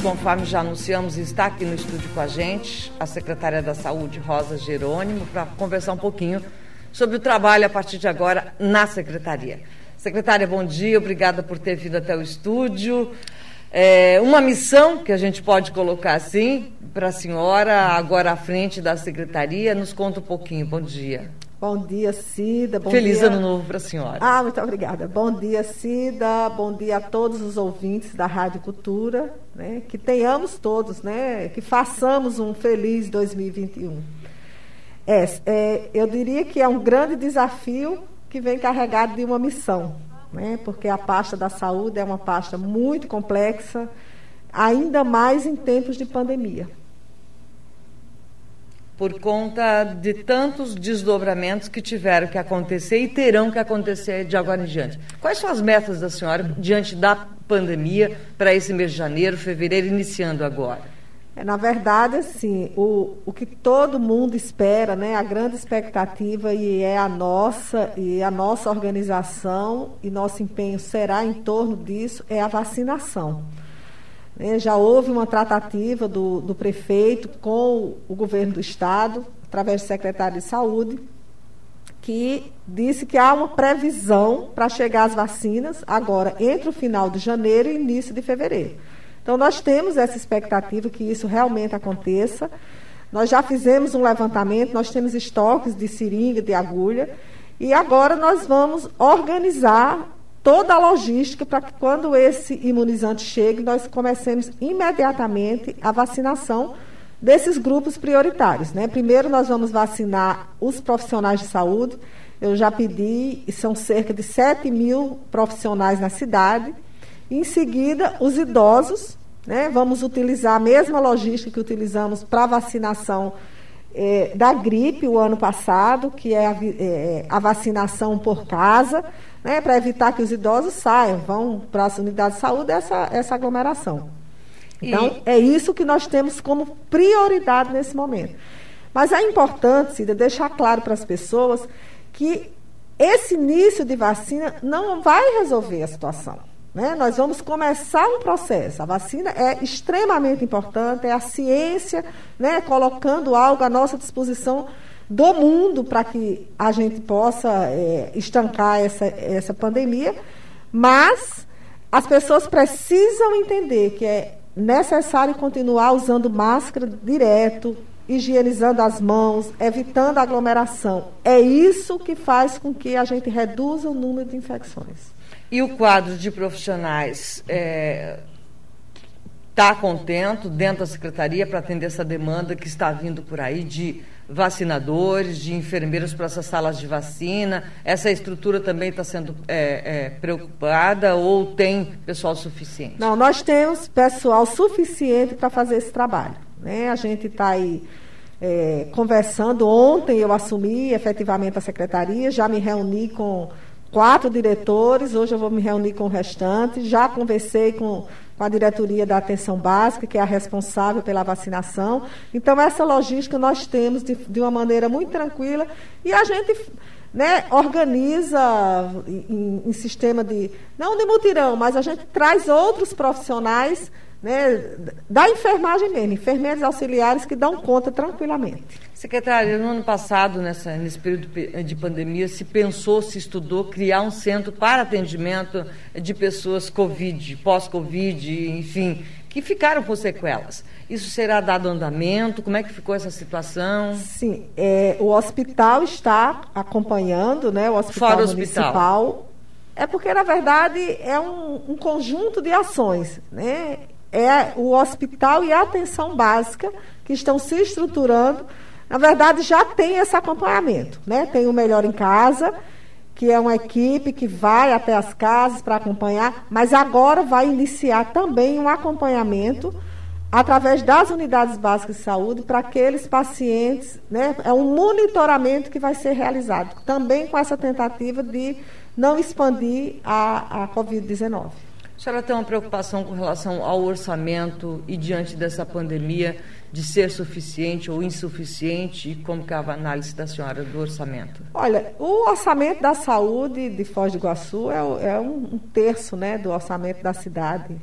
Conforme já anunciamos, está aqui no estúdio com a gente a secretária da Saúde, Rosa Jerônimo, para conversar um pouquinho sobre o trabalho a partir de agora na secretaria. Secretária, bom dia, obrigada por ter vindo até o estúdio. É uma missão que a gente pode colocar assim para a senhora, agora à frente da secretaria. Nos conta um pouquinho. Bom dia. Bom dia, Cida. Bom Feliz dia... ano novo para a senhora. Ah, muito obrigada. Bom dia, Cida. Bom dia a todos os ouvintes da Rádio Cultura. Né? Que tenhamos todos, né? que façamos um feliz 2021. É, é, eu diria que é um grande desafio que vem carregado de uma missão, né? porque a pasta da saúde é uma pasta muito complexa, ainda mais em tempos de pandemia por conta de tantos desdobramentos que tiveram que acontecer e terão que acontecer de agora em diante. Quais são as metas da senhora diante da pandemia para esse mês de janeiro, fevereiro, iniciando agora? É, na verdade, assim, o, o que todo mundo espera, né, a grande expectativa e é a nossa e a nossa organização e nosso empenho será em torno disso é a vacinação. Né? Já houve uma tratativa do, do prefeito com o governo do Estado, através do secretário de Saúde, que disse que há uma previsão para chegar às vacinas agora entre o final de janeiro e início de fevereiro. Então, nós temos essa expectativa que isso realmente aconteça. Nós já fizemos um levantamento, nós temos estoques de seringa, de agulha, e agora nós vamos organizar toda a logística para que quando esse imunizante chegue, nós comecemos imediatamente a vacinação desses grupos prioritários. Né? Primeiro, nós vamos vacinar os profissionais de saúde. Eu já pedi, e são cerca de 7 mil profissionais na cidade. Em seguida, os idosos. Né? Vamos utilizar a mesma logística que utilizamos para vacinação é, da gripe o ano passado, que é a, é, a vacinação por casa né, para evitar que os idosos saiam, vão para as unidades de saúde, essa, essa aglomeração. Então, e... é isso que nós temos como prioridade nesse momento. Mas é importante, Cida, deixar claro para as pessoas que esse início de vacina não vai resolver a situação. Né? Nós vamos começar um processo. A vacina é extremamente importante, é a ciência né, colocando algo à nossa disposição do mundo para que a gente possa é, estancar essa, essa pandemia, mas as pessoas precisam entender que é necessário continuar usando máscara direto, higienizando as mãos, evitando aglomeração. É isso que faz com que a gente reduza o número de infecções. E o quadro de profissionais está é, tá contento dentro da secretaria para atender essa demanda que está vindo por aí de vacinadores, de enfermeiros para essas salas de vacina? Essa estrutura também está sendo é, é, preocupada ou tem pessoal suficiente? Não, nós temos pessoal suficiente para fazer esse trabalho. Né? A gente está aí é, conversando. Ontem eu assumi efetivamente a secretaria, já me reuni com quatro diretores, hoje eu vou me reunir com o restante, já conversei com com a diretoria da atenção básica, que é a responsável pela vacinação. Então, essa logística nós temos de, de uma maneira muito tranquila e a gente né, organiza em, em, sistema de, não de mutirão, mas a gente traz outros profissionais né, da enfermagem mesmo, enfermeiros auxiliares que dão conta tranquilamente. Secretária, no ano passado, nessa, nesse período de pandemia, se pensou, se estudou criar um centro para atendimento de pessoas Covid, pós-Covid, enfim, que ficaram com sequelas. Isso será dado andamento? Como é que ficou essa situação? Sim, é, o hospital está acompanhando, né? O hospital Fora municipal. Hospital. É porque, na verdade, é um, um conjunto de ações, né? É o hospital e a atenção básica que estão se estruturando. Na verdade, já tem esse acompanhamento. Né? Tem o Melhor em Casa, que é uma equipe que vai até as casas para acompanhar, mas agora vai iniciar também um acompanhamento através das unidades básicas de saúde para aqueles pacientes, né? É um monitoramento que vai ser realizado, também com essa tentativa de não expandir a, a Covid-19. Senhora tem uma preocupação com relação ao orçamento e diante dessa pandemia de ser suficiente ou insuficiente? E como que é a análise da senhora do orçamento? Olha, o orçamento da saúde de Foz do Iguaçu é, é um, terço né, do orçamento da cidade.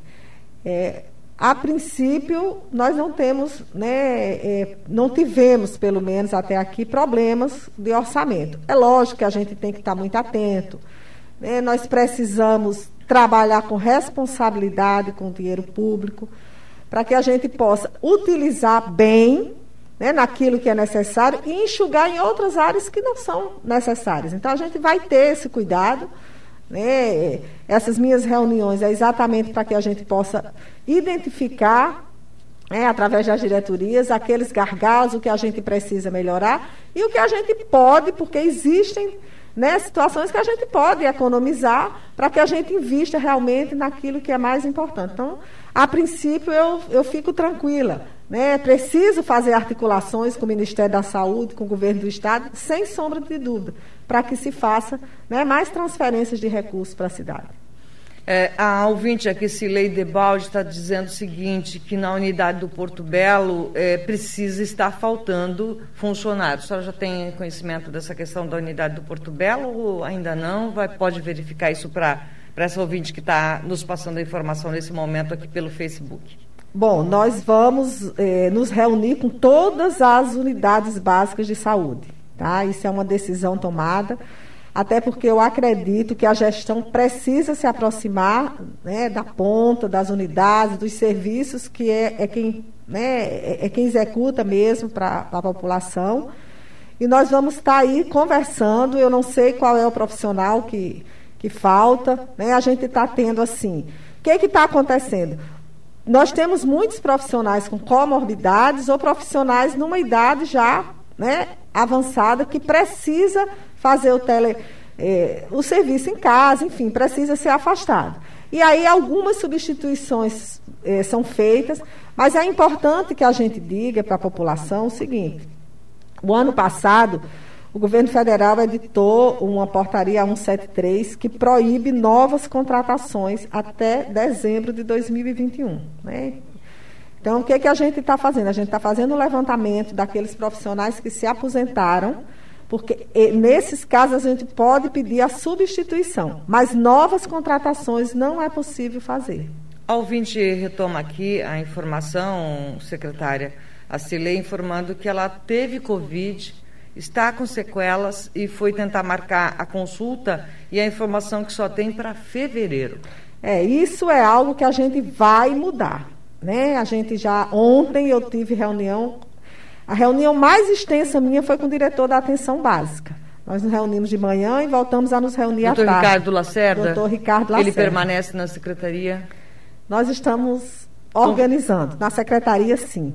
É, a princípio, nós não temos, né, é, não tivemos, pelo menos até aqui, problemas de orçamento. É lógico que a gente tem que estar muito atento. Né? Nós precisamos trabalhar com responsabilidade com o dinheiro público, para que a gente possa utilizar bem né, naquilo que é necessário e enxugar em outras áreas que não são necessárias. Então, a gente vai ter esse cuidado. Né? Essas minhas reuniões é exatamente para que a gente possa identificar, né, através das diretorias, aqueles gargalos, o que a gente precisa melhorar e o que a gente pode, porque existem né, situações que a gente pode economizar para que a gente invista realmente naquilo que é mais importante. Então, a princípio, eu, eu fico tranquila. Né? Preciso fazer articulações com o Ministério da Saúde, com o governo do Estado, sem sombra de dúvida, para que se faça né, mais transferências de recursos para a cidade. É, a ouvinte aqui, Cilei Debalde, está dizendo o seguinte, que na unidade do Porto Belo é, precisa estar faltando funcionários. A senhora já tem conhecimento dessa questão da unidade do Porto Belo ou ainda não? Vai, pode verificar isso para essa ouvinte que está nos passando a informação nesse momento aqui pelo Facebook. Bom, nós vamos é, nos reunir com todas as unidades básicas de saúde. Tá? Isso é uma decisão tomada até porque eu acredito que a gestão precisa se aproximar né, da ponta, das unidades, dos serviços, que é, é quem, né, é, é quem executa mesmo para a população. E nós vamos estar tá aí conversando, eu não sei qual é o profissional que, que falta, né, a gente está tendo assim. O que está acontecendo? Nós temos muitos profissionais com comorbidades ou profissionais numa idade já né, avançada que precisa fazer o tele, é, o serviço em casa, enfim, precisa ser afastado. E aí algumas substituições é, são feitas, mas é importante que a gente diga para a população o seguinte: o ano passado o governo federal editou uma portaria 173 que proíbe novas contratações até dezembro de 2021. Né? Então, o que, que a gente está fazendo? A gente está fazendo o levantamento daqueles profissionais que se aposentaram porque nesses casos a gente pode pedir a substituição, mas novas contratações não é possível fazer. A ouvinte retoma aqui a informação, secretária, a Cilei informando que ela teve Covid, está com sequelas e foi tentar marcar a consulta e a informação que só tem para fevereiro. É, isso é algo que a gente vai mudar. Né? A gente já, ontem eu tive reunião a reunião mais extensa minha foi com o diretor da atenção básica. Nós nos reunimos de manhã e voltamos a nos reunir Doutor à tarde. Ricardo Lacerda? Doutor Ricardo Lacerda. Ele permanece na secretaria? Nós estamos organizando. Na secretaria, sim.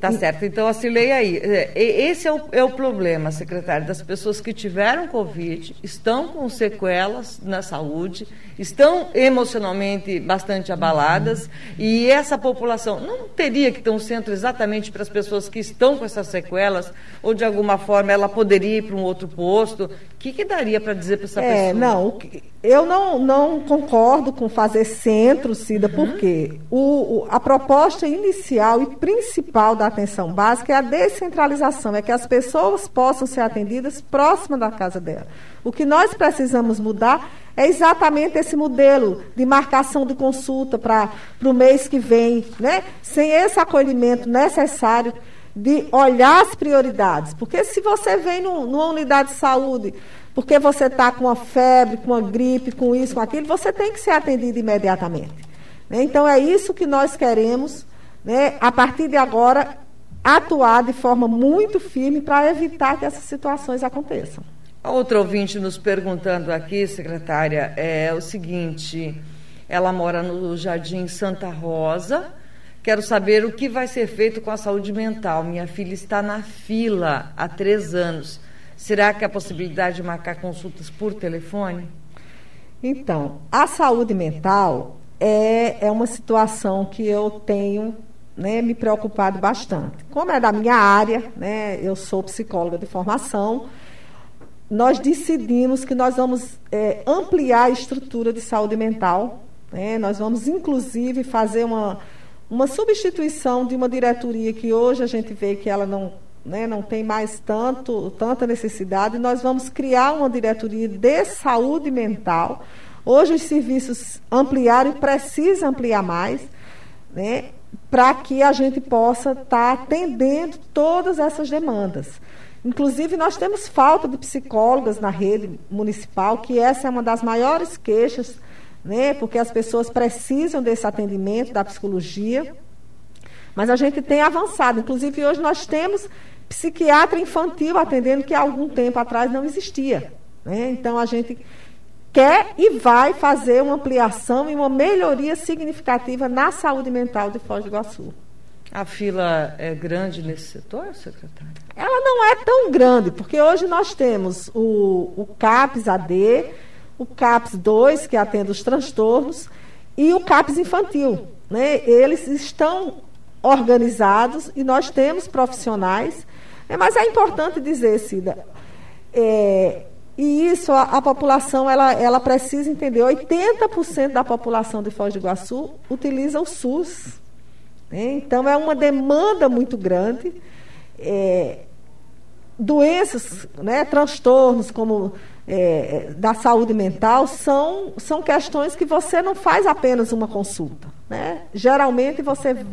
Tá certo. Então, assinei aí. É, esse é o, é o problema, secretário, das pessoas que tiveram Covid, estão com sequelas na saúde, estão emocionalmente bastante abaladas, uhum. e essa população não teria que ter um centro exatamente para as pessoas que estão com essas sequelas, ou de alguma forma ela poderia ir para um outro posto. O que, que daria para dizer para essa é, pessoa? Não, eu não, não concordo com fazer centro, Cida, uhum. porque o, o, a proposta inicial e principal da atenção básica é a descentralização, é que as pessoas possam ser atendidas próximas da casa dela. O que nós precisamos mudar é exatamente esse modelo de marcação de consulta para o mês que vem, né? sem esse acolhimento necessário de olhar as prioridades. Porque se você vem no, numa unidade de saúde porque você está com uma febre, com uma gripe, com isso, com aquilo, você tem que ser atendido imediatamente. Né? Então, é isso que nós queremos, né, a partir de agora, atuar de forma muito firme para evitar que essas situações aconteçam. A outra ouvinte nos perguntando aqui, secretária, é o seguinte: ela mora no Jardim Santa Rosa. Quero saber o que vai ser feito com a saúde mental. Minha filha está na fila há três anos. Será que há possibilidade de marcar consultas por telefone? Então, a saúde mental é, é uma situação que eu tenho né, me preocupado bastante. Como é da minha área, né, eu sou psicóloga de formação, nós decidimos que nós vamos é, ampliar a estrutura de saúde mental. Né, nós vamos, inclusive, fazer uma, uma substituição de uma diretoria que hoje a gente vê que ela não né, não tem mais tanto, tanta necessidade, nós vamos criar uma diretoria de saúde mental. Hoje os serviços ampliaram e precisa ampliar mais, né, para que a gente possa estar tá atendendo todas essas demandas. Inclusive, nós temos falta de psicólogas na rede municipal, que essa é uma das maiores queixas, né, porque as pessoas precisam desse atendimento da psicologia. Mas a gente tem avançado. Inclusive, hoje nós temos psiquiatra infantil atendendo, que há algum tempo atrás não existia. Né? Então, a gente quer e vai fazer uma ampliação e uma melhoria significativa na saúde mental de Foz do Iguaçu. A fila é grande nesse setor, secretária? Ela não é tão grande, porque hoje nós temos o, o CAPS AD, o CAPS 2, que atende os transtornos, e o CAPS infantil. Né? Eles estão organizados e nós temos profissionais. É, mas é importante dizer, Cida, é, e isso a, a, população ela, ela precisa entender. 80% da população de Foz do Iguaçu utiliza o SUS. Né? Então, é uma demanda muito grande. É, doenças, né, transtornos como é, da saúde mental são, são questões que você não faz apenas uma consulta. Né? Geralmente você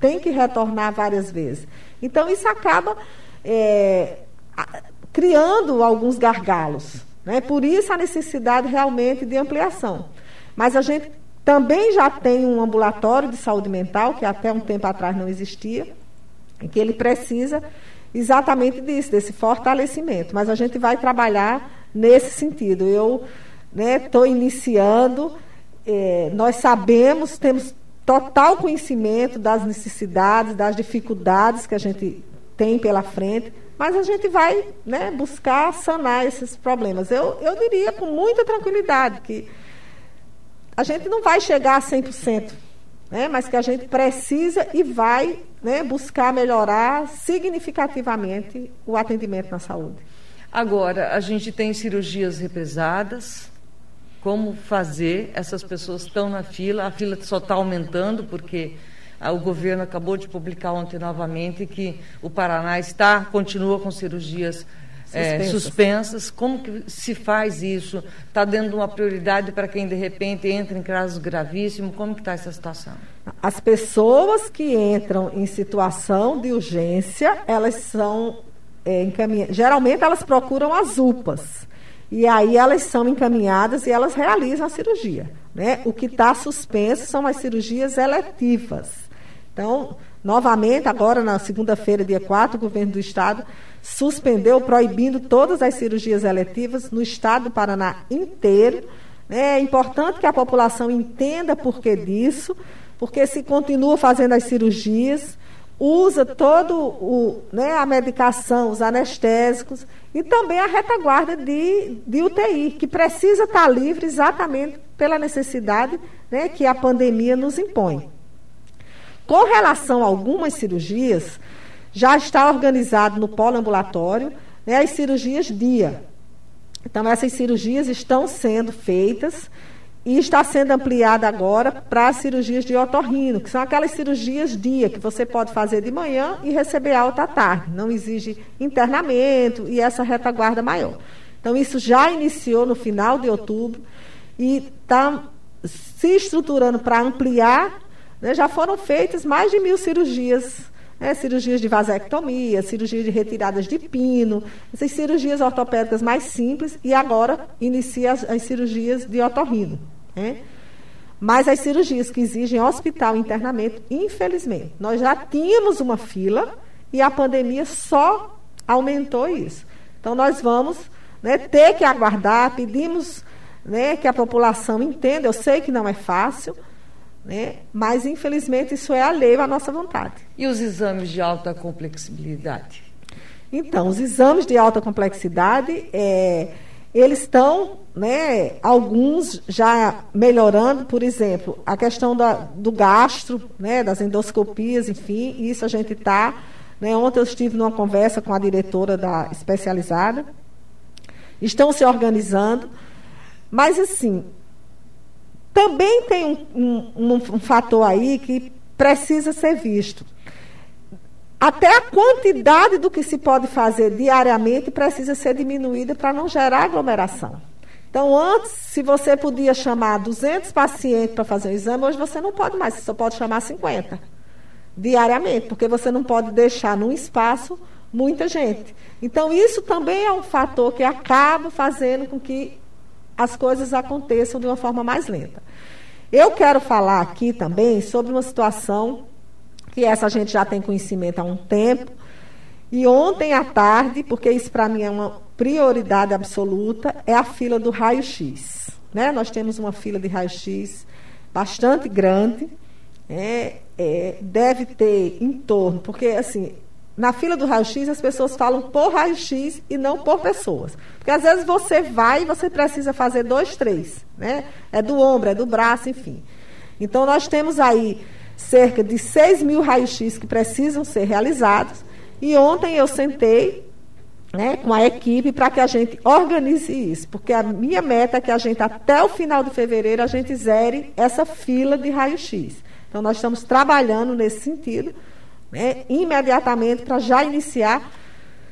tem que retornar várias vezes. Então, isso acaba é, criando alguns gargalos. Né? Por isso a necessidade realmente de ampliação. Mas a gente também já tem um ambulatório de saúde mental, que até um tempo atrás não existia, que ele precisa exatamente disso, desse fortalecimento. Mas a gente vai trabalhar nesse sentido. Eu estou né, iniciando, é, nós sabemos, temos total conhecimento das necessidades, das dificuldades que a gente tem pela frente, mas a gente vai né, buscar sanar esses problemas. Eu, eu diria com muita tranquilidade que a gente não vai chegar a 100%, né? mas que a gente precisa e vai né, buscar melhorar significativamente o atendimento na saúde. Agora, a gente tem cirurgias represadas. Como fazer? Essas pessoas estão na fila, a fila só está aumentando porque o governo acabou de publicar ontem novamente que o Paraná está continua com cirurgias é, suspensas. Como que se faz isso? Está dando uma prioridade para quem de repente entra em casos gravíssimos? Como que está essa situação? As pessoas que entram em situação de urgência, elas são é, encaminhadas. Geralmente elas procuram as UPAs. E aí elas são encaminhadas e elas realizam a cirurgia. Né? O que está suspenso são as cirurgias eletivas. Então, novamente, agora na segunda-feira, dia 4, o governo do Estado suspendeu, proibindo todas as cirurgias eletivas no estado do Paraná inteiro. É importante que a população entenda por que disso, porque se continua fazendo as cirurgias, usa todo o, né, a medicação, os anestésicos e também a retaguarda de, de UTI, que precisa estar livre exatamente pela necessidade né, que a pandemia nos impõe. Com relação a algumas cirurgias, já está organizado no polo ambulatório né, as cirurgias dia. Então, essas cirurgias estão sendo feitas e está sendo ampliada agora para as cirurgias de otorrino, que são aquelas cirurgias dia que você pode fazer de manhã e receber alta à tarde. Não exige internamento e essa retaguarda maior. Então, isso já iniciou no final de outubro e está se estruturando para ampliar. Né, já foram feitas mais de mil cirurgias é, cirurgias de vasectomia, cirurgia de retiradas de pino, essas cirurgias ortopédicas mais simples, e agora inicia as, as cirurgias de otorrino. Né? Mas as cirurgias que exigem hospital e internamento, infelizmente, nós já tínhamos uma fila e a pandemia só aumentou isso. Então, nós vamos né, ter que aguardar, pedimos né, que a população entenda, eu sei que não é fácil, né? Mas, infelizmente, isso é alheio à nossa vontade. E os exames de alta complexibilidade? Então, os exames de alta complexidade, é, eles estão, né, alguns já melhorando, por exemplo, a questão da, do gastro, né, das endoscopias, enfim, isso a gente está. Né, ontem eu estive numa conversa com a diretora da especializada. Estão se organizando. Mas, assim, também tem um, um, um fator aí que precisa ser visto. Até a quantidade do que se pode fazer diariamente precisa ser diminuída para não gerar aglomeração. Então, antes, se você podia chamar 200 pacientes para fazer o exame, hoje você não pode mais, você só pode chamar 50 diariamente, porque você não pode deixar num espaço muita gente. Então, isso também é um fator que acaba fazendo com que as coisas aconteçam de uma forma mais lenta. Eu quero falar aqui também sobre uma situação que essa a gente já tem conhecimento há um tempo, e ontem à tarde, porque isso para mim é uma prioridade absoluta, é a fila do raio-x. Né? Nós temos uma fila de raio-x bastante grande, é, é, deve ter em torno, porque assim, na fila do raio-x as pessoas falam por raio-x e não por pessoas. Porque às vezes você vai e você precisa fazer dois, três. Né? É do ombro, é do braço, enfim. Então nós temos aí cerca de 6 mil raios-x que precisam ser realizados. E ontem eu sentei né, com a equipe para que a gente organize isso, porque a minha meta é que a gente, até o final de fevereiro, a gente zere essa fila de raio-x. Então, nós estamos trabalhando nesse sentido, né, imediatamente, para já iniciar.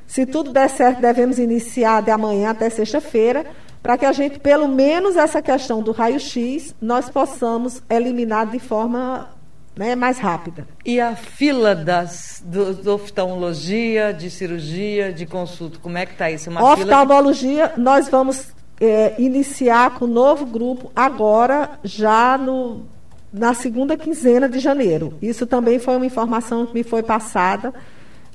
Se tudo der certo, devemos iniciar de amanhã até sexta-feira, para que a gente, pelo menos essa questão do raio-x, nós possamos eliminar de forma né, mais rápida. E a fila das, do, do oftalmologia, de cirurgia, de consulta, como é que está isso? Uma oftalmologia, que... nós vamos é, iniciar com o novo grupo agora, já no, na segunda quinzena de janeiro. Isso também foi uma informação que me foi passada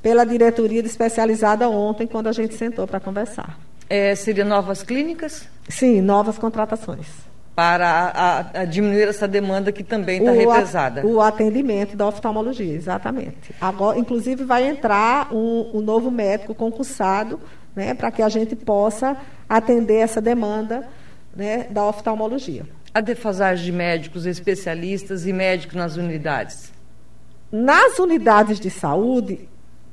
pela diretoria especializada ontem, quando a gente sentou para conversar. É, seria novas clínicas? Sim, novas contratações para a, a diminuir essa demanda que também está represada. O atendimento da oftalmologia, exatamente. Agora, inclusive, vai entrar um, um novo médico concursado, né, para que a gente possa atender essa demanda né, da oftalmologia. A defasagem de médicos especialistas e médicos nas unidades? Nas unidades de saúde,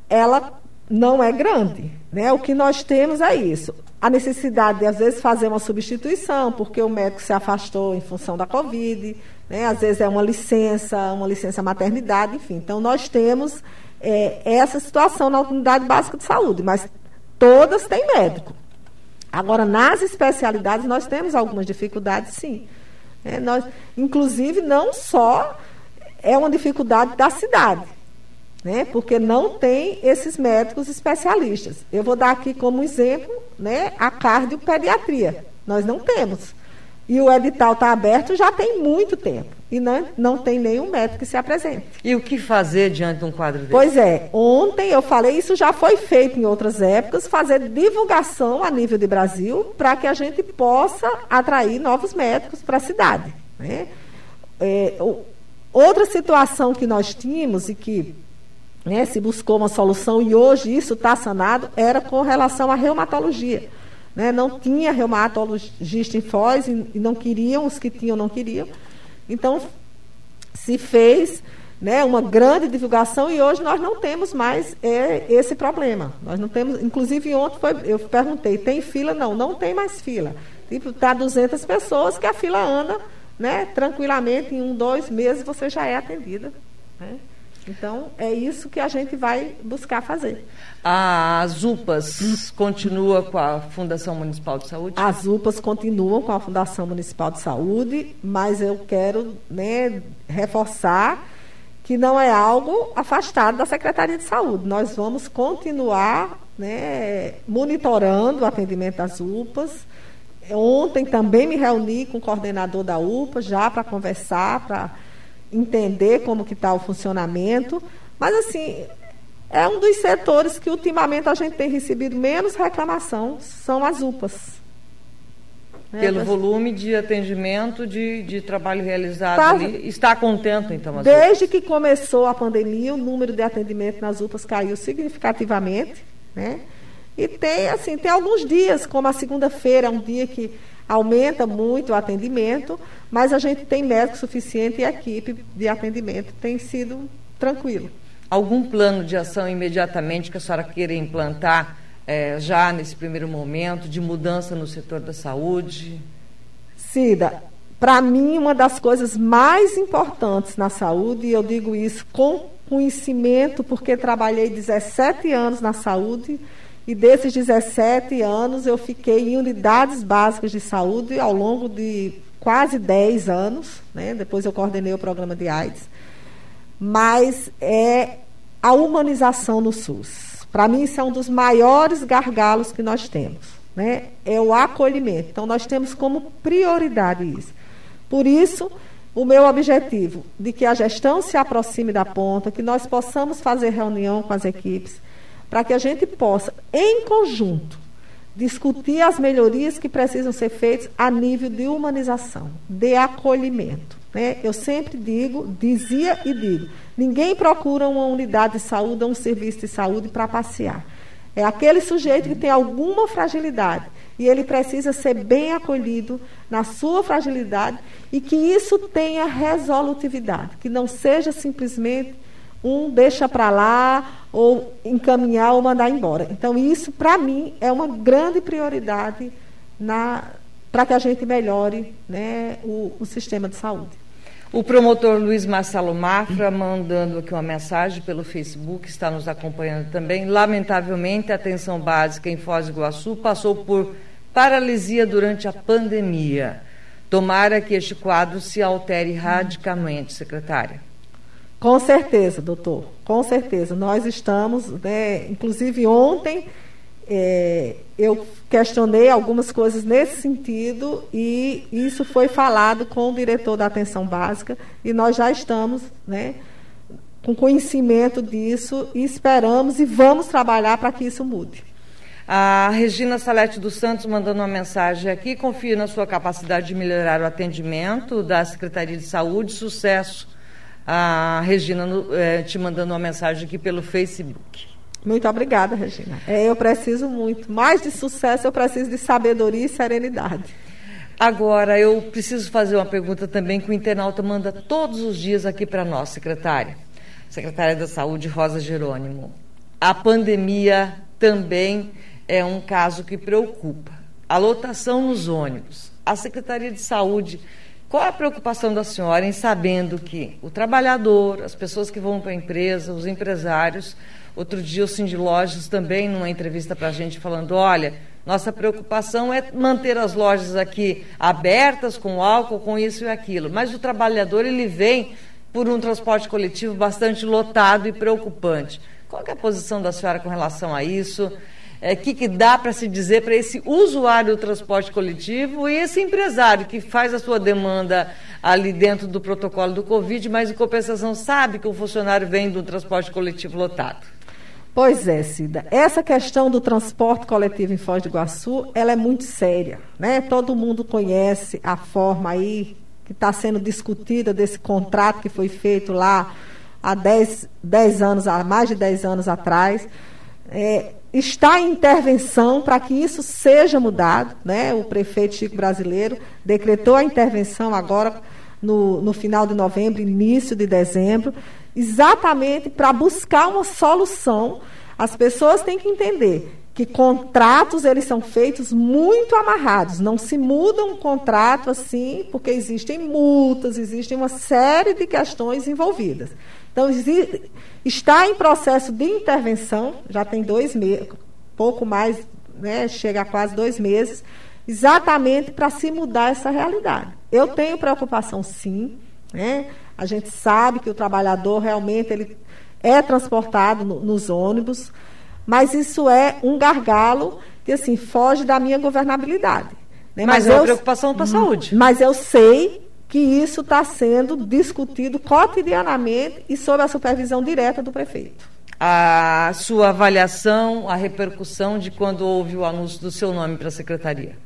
ela não é grande. Né? O que nós temos é isso a necessidade de, às vezes, fazer uma substituição, porque o médico se afastou em função da Covid, né? às vezes é uma licença, uma licença maternidade, enfim. Então, nós temos é, essa situação na unidade básica de saúde, mas todas têm médico. Agora, nas especialidades, nós temos algumas dificuldades, sim. É, nós, inclusive, não só é uma dificuldade da cidade, né? porque não tem esses médicos especialistas. Eu vou dar aqui como exemplo né, a cardiopediatria. Nós não temos. E o edital está aberto já tem muito tempo. E não, não tem nenhum médico que se apresente. E o que fazer diante de um quadro desse? Pois é, ontem eu falei, isso já foi feito em outras épocas, fazer divulgação a nível de Brasil para que a gente possa atrair novos médicos para a cidade. Né? É, outra situação que nós tínhamos e que né, se buscou uma solução e hoje isso está sanado, era com relação à reumatologia. Né? Não tinha reumatologista em Foz e, não queriam, os que tinham não queriam. Então, se fez né, uma grande divulgação e hoje nós não temos mais é, esse problema. Nós não temos, inclusive ontem foi, eu perguntei, tem fila? Não, não tem mais fila. Tipo, está 200 pessoas que a fila anda né, tranquilamente, em um, dois meses você já é atendida. Né? Então, é isso que a gente vai buscar fazer. As UPAs continua com a Fundação Municipal de Saúde? As UPAs continuam com a Fundação Municipal de Saúde, mas eu quero né, reforçar que não é algo afastado da Secretaria de Saúde. Nós vamos continuar né, monitorando o atendimento das UPAs. Ontem também me reuni com o coordenador da UPA já para conversar, para entender como que está o funcionamento. Mas, assim, é um dos setores que ultimamente a gente tem recebido menos reclamação, são as UPAs. Né? Pelo volume de atendimento, de, de trabalho realizado tá, ali. Está contento, então, as Desde UPAs? que começou a pandemia, o número de atendimento nas UPAs caiu significativamente. Né? E tem, assim, tem alguns dias, como a segunda-feira, é um dia que aumenta muito o atendimento, mas a gente tem médico suficiente e a equipe de atendimento tem sido tranquilo. Algum plano de ação imediatamente que a senhora queira implantar é, já nesse primeiro momento, de mudança no setor da saúde? Cida, para mim, uma das coisas mais importantes na saúde, e eu digo isso com conhecimento, porque trabalhei 17 anos na saúde e desses 17 anos eu fiquei em unidades básicas de saúde ao longo de quase 10 anos, né? depois eu coordenei o programa de AIDS, mas é a humanização no SUS. Para mim, isso é um dos maiores gargalos que nós temos, né? é o acolhimento. Então, nós temos como prioridade isso. Por isso, o meu objetivo de que a gestão se aproxime da ponta, que nós possamos fazer reunião com as equipes, para que a gente possa, em conjunto, discutir as melhorias que precisam ser feitas a nível de humanização, de acolhimento. Né? Eu sempre digo, dizia e digo, ninguém procura uma unidade de saúde ou um serviço de saúde para passear. É aquele sujeito que tem alguma fragilidade e ele precisa ser bem acolhido na sua fragilidade e que isso tenha resolutividade, que não seja simplesmente um deixa para lá ou encaminhar ou mandar embora. Então, isso, para mim, é uma grande prioridade para que a gente melhore né, o, o, sistema de saúde. O promotor Luiz Marcelo Mafra, mandando aqui uma mensagem pelo Facebook, está nos acompanhando também. Lamentavelmente, a atenção básica em Foz do Iguaçu passou por paralisia durante a pandemia. Tomara que este quadro se altere radicalmente, secretária. Com certeza, doutor, com certeza. Nós estamos, né, inclusive ontem, é, eu questionei algumas coisas nesse sentido e isso foi falado com o diretor da atenção básica e nós já estamos né, com conhecimento disso e esperamos e vamos trabalhar para que isso mude. A Regina Salete dos Santos mandando uma mensagem aqui, confio na sua capacidade de melhorar o atendimento da Secretaria de Saúde, sucesso a Regina é, te mandando uma mensagem aqui pelo Facebook. Muito obrigada, Regina. É, eu preciso muito. Mais de sucesso, eu preciso de sabedoria e serenidade. Agora, eu preciso fazer uma pergunta também que o internauta manda todos os dias aqui para nós, secretária. Secretária da Saúde, Rosa Jerônimo. A pandemia também é um caso que preocupa. A lotação nos ônibus. A Secretaria de Saúde qual é a preocupação da senhora em sabendo que o trabalhador, as pessoas que vão para a empresa, os empresários, outro dia o Cindy Lojas também, numa entrevista para a gente, falando, olha, nossa preocupação é manter as lojas aqui abertas, com álcool, com isso e aquilo. Mas o trabalhador, ele vem por um transporte coletivo bastante lotado e preocupante. Qual é a posição da senhora com relação a isso? É, que, que dá para se dizer para esse usuário do transporte coletivo e esse empresário que faz a sua demanda ali dentro do protocolo do Covid, mas em compensação sabe que o funcionário vem do transporte coletivo lotado? Pois é, Cida. Essa questão do transporte coletivo em Foz do Iguaçu, ela é muito séria. Né? Todo mundo conhece a forma aí que está sendo discutida desse contrato que foi feito lá há 10, 10 anos, há mais de 10 anos atrás. É, está em intervenção para que isso seja mudado. Né? O prefeito Chico Brasileiro decretou a intervenção agora no, no final de novembro, início de dezembro, exatamente para buscar uma solução. As pessoas têm que entender que contratos eles são feitos muito amarrados, não se muda um contrato assim, porque existem multas, existem uma série de questões envolvidas. Então, está em processo de intervenção, já tem dois meses, pouco mais, né, chega a quase dois meses, exatamente para se mudar essa realidade. Eu tenho preocupação, sim. Né? A gente sabe que o trabalhador realmente ele é transportado no, nos ônibus, mas isso é um gargalo que assim foge da minha governabilidade. Né? Mas, mas é uma eu, preocupação para a saúde. Mas eu sei que isso está sendo discutido cotidianamente e sob a supervisão direta do prefeito. A sua avaliação, a repercussão de quando houve o anúncio do seu nome para a secretaria?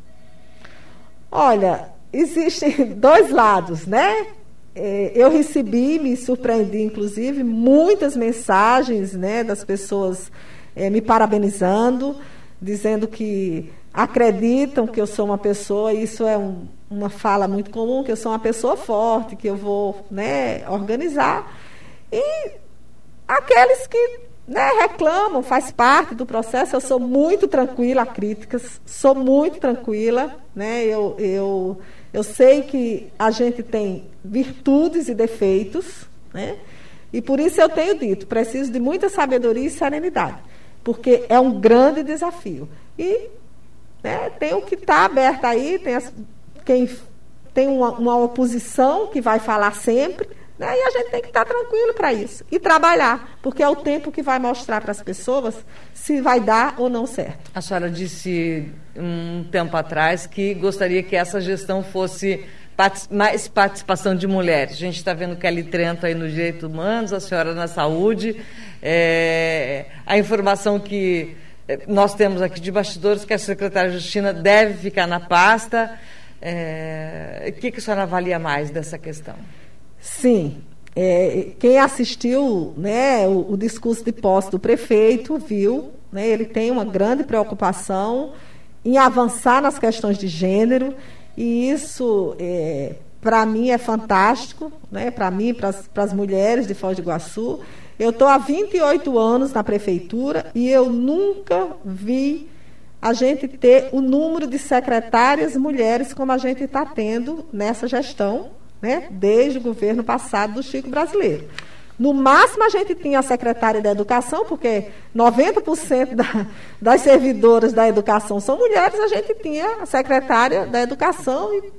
Olha, existem dois lados, né? É, eu recebi, me surpreendi, inclusive, muitas mensagens né, das pessoas é, me parabenizando, dizendo que acreditam que eu sou uma pessoa, isso é um, uma fala muito comum, que eu sou uma pessoa forte, que eu vou né, organizar. E aqueles que né, reclamam, faz parte do processo, eu sou muito tranquila a críticas, sou muito tranquila, né, eu, eu, eu sei que a gente tem virtudes e defeitos, né, e por isso eu tenho dito, preciso de muita sabedoria e serenidade. Porque é um grande desafio. E né, tem o que está aberto aí, tem as, quem tem uma, uma oposição que vai falar sempre, né? E a gente tem que estar tranquilo para isso. E trabalhar, porque é o tempo que vai mostrar para as pessoas se vai dar ou não certo. A senhora disse um tempo atrás que gostaria que essa gestão fosse mais participação de mulheres. A gente está vendo Kelly Trento aí no Direitos Humanos, a senhora na saúde. É, a informação que é, nós temos aqui de bastidores que a secretária de Justiça deve ficar na pasta. É, o que, que a senhora avalia mais dessa questão? Sim. É, quem assistiu né, o, o, discurso de posse do prefeito viu, né, ele tem uma grande preocupação em avançar nas questões de gênero, e isso, é, para mim, é fantástico, né, para mim, para as mulheres de Foz do Iguaçu. Eu estou há 28 anos na prefeitura e eu nunca vi a gente ter o número de secretárias mulheres como a gente está tendo nessa gestão né, desde o governo passado do Chico Brasileiro. No máximo, a gente tinha a secretária da Educação, porque 90% da, das servidoras da educação são mulheres, a gente tinha a secretária da Educação e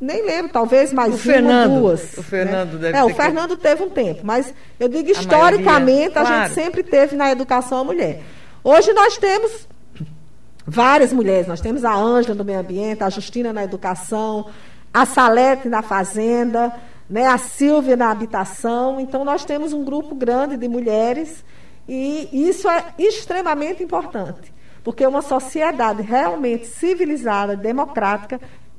nem lembro, talvez mais o uma, Fernando, duas. O Fernando né? deve É, o Fernando que... teve um tempo, mas eu digo historicamente, a, maioria, a claro. gente sempre teve na educação a mulher. Hoje nós temos várias mulheres, nós temos a Ângela no meio ambiente, a Justina na educação, a Salete na fazenda, né, a Silvia na habitação. Então, nós temos um grupo grande de mulheres e isso é extremamente importante, porque uma sociedade realmente civilizada, democrática,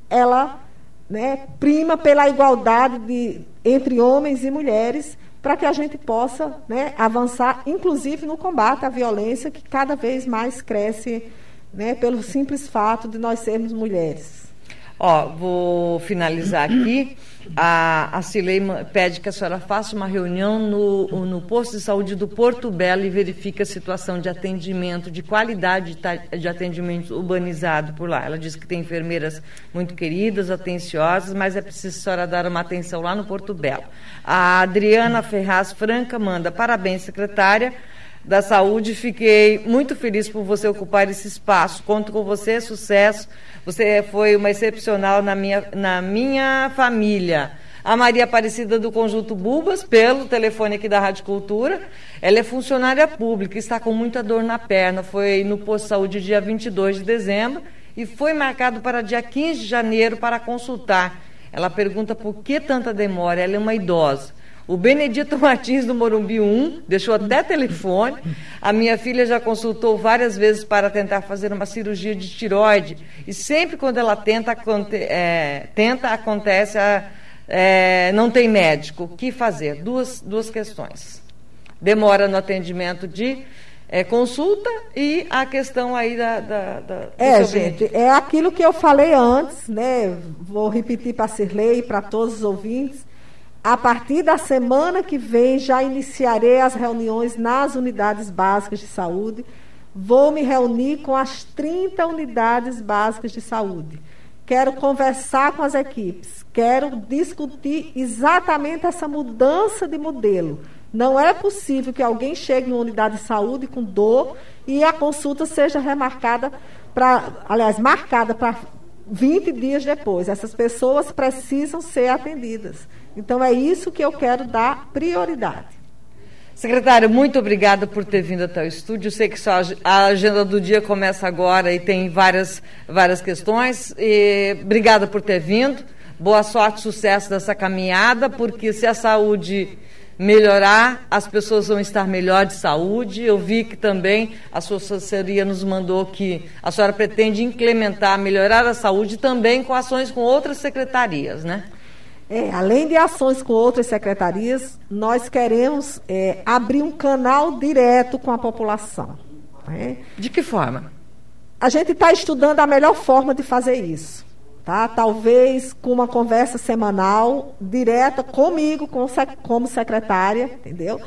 ela né, prima pela igualdade de, entre homens e mulheres para que a gente possa né, avançar, inclusive no combate à violência que cada vez mais cresce né, pelo simples fato de nós sermos mulheres. Ó, vou finalizar aqui. A, a Cilei pede que a senhora faça uma reunião no, no posto de saúde do Porto Belo e verifique a situação de atendimento, de qualidade de atendimento urbanizado por lá. Ela diz que tem enfermeiras muito queridas, atenciosas, mas é preciso a senhora dar uma atenção lá no Porto Belo. A Adriana Ferraz Franca manda parabéns, secretária da Saúde. Fiquei muito feliz por você ocupar esse espaço. Conto com você, sucesso você foi uma excepcional na minha, na minha família. A Maria Aparecida do Conjunto Bubas, pelo telefone aqui da Rádio Cultura. Ela é funcionária pública, está com muita dor na perna. Foi no posto de saúde dia 22 de dezembro e foi marcado para dia 15 de janeiro para consultar. Ela pergunta por que tanta demora. Ela é uma idosa. O Benedito Martins do Morumbi 1 deixou até telefone. A minha filha já consultou várias vezes para tentar fazer uma cirurgia de tiroide. E sempre quando ela tenta, é, tenta acontece, a, é, não tem médico. O que fazer? Duas, duas questões. Demora no atendimento de é, consulta e a questão aí da. da, da é, gente, é aquilo que eu falei antes, né? Vou repetir para a Cirlei e para todos os ouvintes. A partir da semana que vem, já iniciarei as reuniões nas unidades básicas de saúde. Vou me reunir com as 30 unidades básicas de saúde. Quero conversar com as equipes. Quero discutir exatamente essa mudança de modelo. Não é possível que alguém chegue numa unidade de saúde com dor e a consulta seja remarcada para, aliás, marcada para 20 dias depois. Essas pessoas precisam ser atendidas. Então é isso que eu quero dar prioridade. Secretário, muito obrigada por ter vindo até o estúdio. Sei que a agenda do dia começa agora e tem várias, várias questões. E obrigada por ter vindo. Boa sorte, sucesso dessa caminhada, porque se a saúde melhorar, as pessoas vão estar melhor de saúde. Eu vi que também a sua assessoria nos mandou que a senhora pretende implementar, melhorar a saúde também com ações com outras secretarias, né? É, além de ações com outras secretarias, nós queremos é, abrir um canal direto com a população. Né? De que forma? A gente está estudando a melhor forma de fazer isso. Tá? Talvez com uma conversa semanal, direta comigo, com, como secretária, entendeu?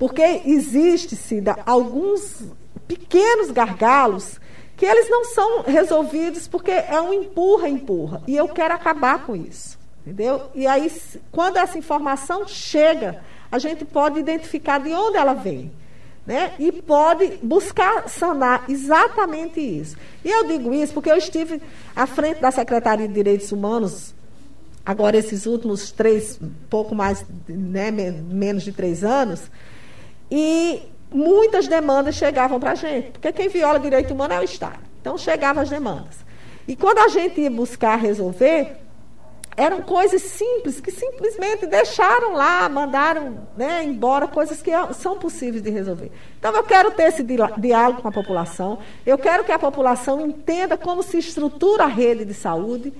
Porque existe, Cida, alguns pequenos gargalos que eles não são resolvidos porque é um empurra-empurra. E eu quero acabar com isso. Entendeu? E aí, quando essa informação chega, a gente pode identificar de onde ela vem. Né? E pode buscar sanar exatamente isso. E eu digo isso porque eu estive à frente da Secretaria de Direitos Humanos agora esses últimos três, pouco mais, né, menos de três anos, e muitas demandas chegavam para a gente, porque quem viola direito humano é o Estado. Então chegavam as demandas. E quando a gente ia buscar resolver, eram coisas simples que simplesmente deixaram lá, mandaram né, embora coisas que são possíveis de resolver. Então eu quero ter esse diálogo com a população, eu quero que a população entenda como se estrutura a rede de saúde.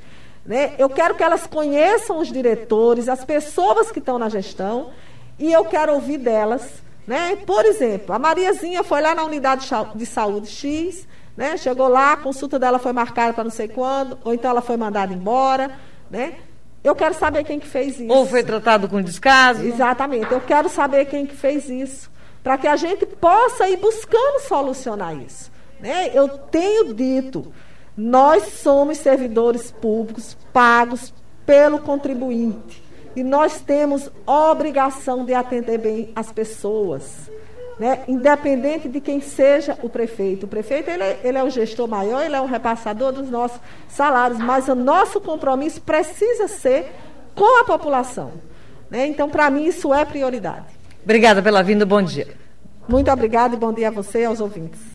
Né? Eu quero que elas conheçam os diretores, as pessoas que estão na gestão, e eu quero ouvir delas. Né? Por exemplo, a Mariazinha foi lá na unidade de saúde X, né? chegou lá, a consulta dela foi marcada para não sei quando, ou então ela foi mandada embora. Né? Eu quero saber quem que fez isso. Ou foi tratado com descaso. Exatamente. Eu quero saber quem que fez isso. Para que a gente possa ir buscando solucionar isso. Né? Eu tenho dito, nós somos servidores públicos pagos pelo contribuinte. E nós temos obrigação de atender bem as pessoas. Né? Independente de quem seja o prefeito. O prefeito ele é, ele é o gestor maior, ele é o repassador dos nossos salários, mas o nosso compromisso precisa ser com a população. Né? Então, para mim, isso é prioridade. Obrigada pela vinda, bom dia. Muito obrigada e bom dia a você e aos ouvintes.